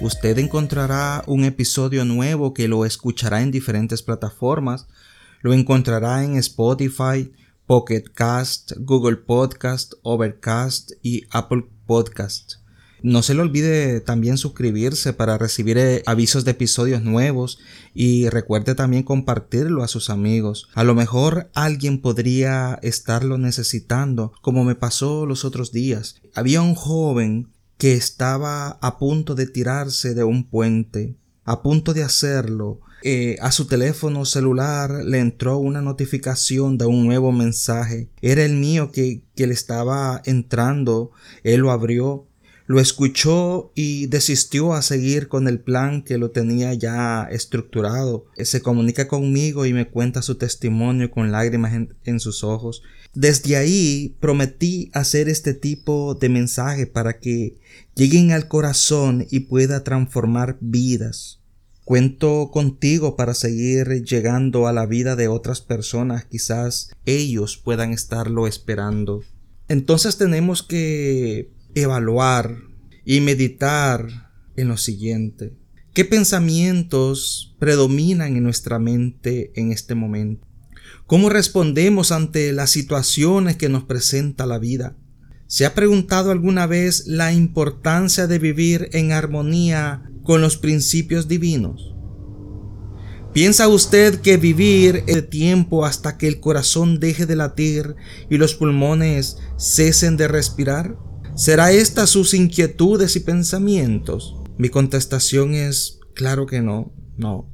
usted encontrará un episodio nuevo que lo escuchará en diferentes plataformas. Lo encontrará en Spotify, Pocket Cast, Google Podcast, Overcast y Apple Podcast. No se le olvide también suscribirse para recibir eh, avisos de episodios nuevos y recuerde también compartirlo a sus amigos. A lo mejor alguien podría estarlo necesitando, como me pasó los otros días. Había un joven que estaba a punto de tirarse de un puente, a punto de hacerlo, eh, a su teléfono celular le entró una notificación de un nuevo mensaje. Era el mío que, que le estaba entrando. Él lo abrió, lo escuchó y desistió a seguir con el plan que lo tenía ya estructurado. Se comunica conmigo y me cuenta su testimonio con lágrimas en sus ojos. Desde ahí prometí hacer este tipo de mensaje para que lleguen al corazón y pueda transformar vidas. Cuento contigo para seguir llegando a la vida de otras personas, quizás ellos puedan estarlo esperando. Entonces tenemos que evaluar y meditar en lo siguiente. ¿Qué pensamientos predominan en nuestra mente en este momento? ¿Cómo respondemos ante las situaciones que nos presenta la vida? ¿Se ha preguntado alguna vez la importancia de vivir en armonía con los principios divinos? ¿Piensa usted que vivir el tiempo hasta que el corazón deje de latir y los pulmones cesen de respirar? ¿Será esta sus inquietudes y pensamientos? Mi contestación es claro que no, no.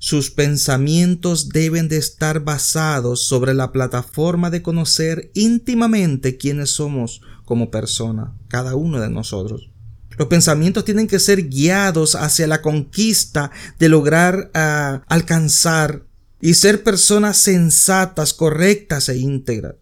Sus pensamientos deben de estar basados sobre la plataforma de conocer íntimamente quiénes somos como persona, cada uno de nosotros. Los pensamientos tienen que ser guiados hacia la conquista de lograr ah, alcanzar y ser personas sensatas, correctas e íntegras.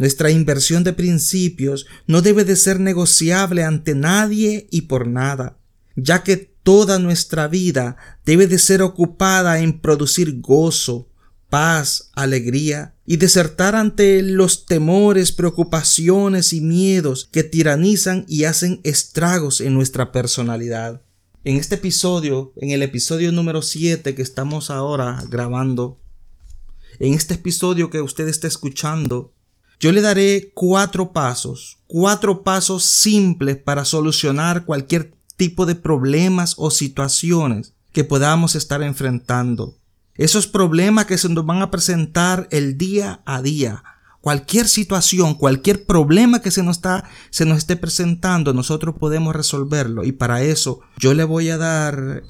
Nuestra inversión de principios no debe de ser negociable ante nadie y por nada, ya que toda nuestra vida debe de ser ocupada en producir gozo, paz, alegría y desertar ante los temores, preocupaciones y miedos que tiranizan y hacen estragos en nuestra personalidad. En este episodio, en el episodio número 7 que estamos ahora grabando, en este episodio que usted está escuchando, yo le daré cuatro pasos, cuatro pasos simples para solucionar cualquier tipo de problemas o situaciones que podamos estar enfrentando. Esos problemas que se nos van a presentar el día a día. Cualquier situación, cualquier problema que se nos, está, se nos esté presentando, nosotros podemos resolverlo. Y para eso yo le voy a dar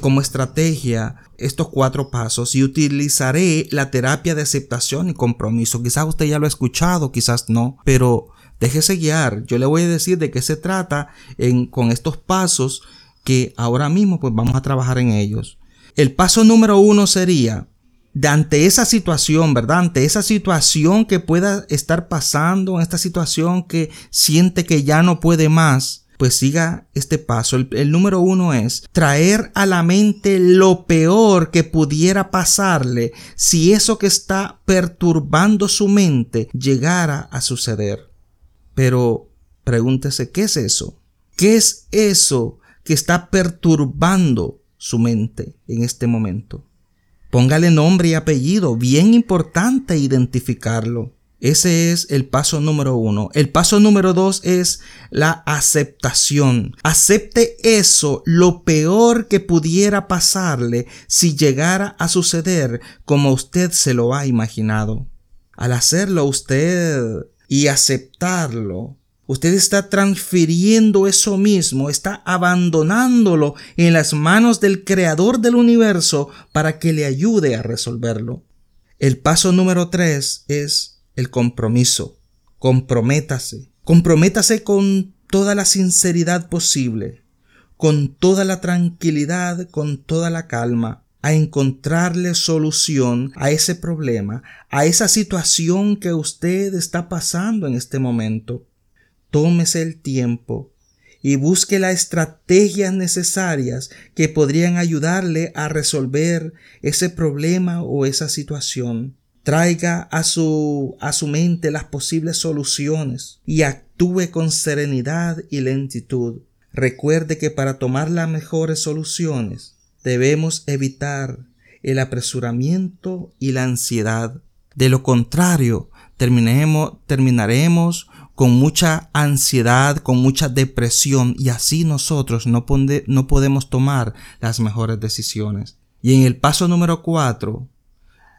como estrategia estos cuatro pasos y utilizaré la terapia de aceptación y compromiso. Quizás usted ya lo ha escuchado, quizás no, pero Déjese guiar. Yo le voy a decir de qué se trata en, con estos pasos que ahora mismo pues vamos a trabajar en ellos. El paso número uno sería, de ante esa situación, ¿verdad? Ante esa situación que pueda estar pasando, esta situación que siente que ya no puede más, pues siga este paso. El, número uno es traer a la mente lo peor que pudiera pasarle si eso que está perturbando su mente llegara a suceder. Pero pregúntese, ¿qué es eso? ¿Qué es eso que está perturbando su mente en este momento? Póngale nombre y apellido, bien importante identificarlo. Ese es el paso número uno. El paso número dos es la aceptación. Acepte eso, lo peor que pudiera pasarle si llegara a suceder como usted se lo ha imaginado. Al hacerlo usted y aceptarlo, usted está transfiriendo eso mismo, está abandonándolo en las manos del creador del universo para que le ayude a resolverlo. El paso número tres es el compromiso. Comprométase. Comprométase con toda la sinceridad posible, con toda la tranquilidad, con toda la calma, a encontrarle solución a ese problema, a esa situación que usted está pasando en este momento. Tómese el tiempo y busque las estrategias necesarias que podrían ayudarle a resolver ese problema o esa situación traiga a su, a su mente las posibles soluciones y actúe con serenidad y lentitud. Recuerde que para tomar las mejores soluciones debemos evitar el apresuramiento y la ansiedad. De lo contrario, terminemos, terminaremos con mucha ansiedad, con mucha depresión y así nosotros no, no podemos tomar las mejores decisiones. Y en el paso número cuatro,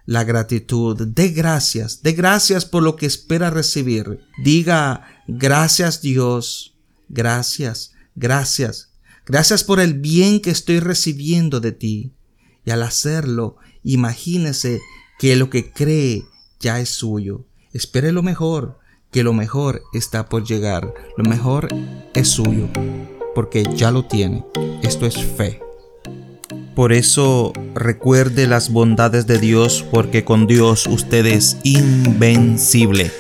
la gratitud. De gracias, de gracias por lo que espera recibir. Diga, gracias Dios, gracias, gracias, gracias por el bien que estoy recibiendo de ti. Y al hacerlo, imagínese que lo que cree ya es suyo. Espere lo mejor, que lo mejor está por llegar. Lo mejor es suyo, porque ya lo tiene. Esto es fe. Por eso recuerde las bondades de Dios porque con Dios usted es invencible.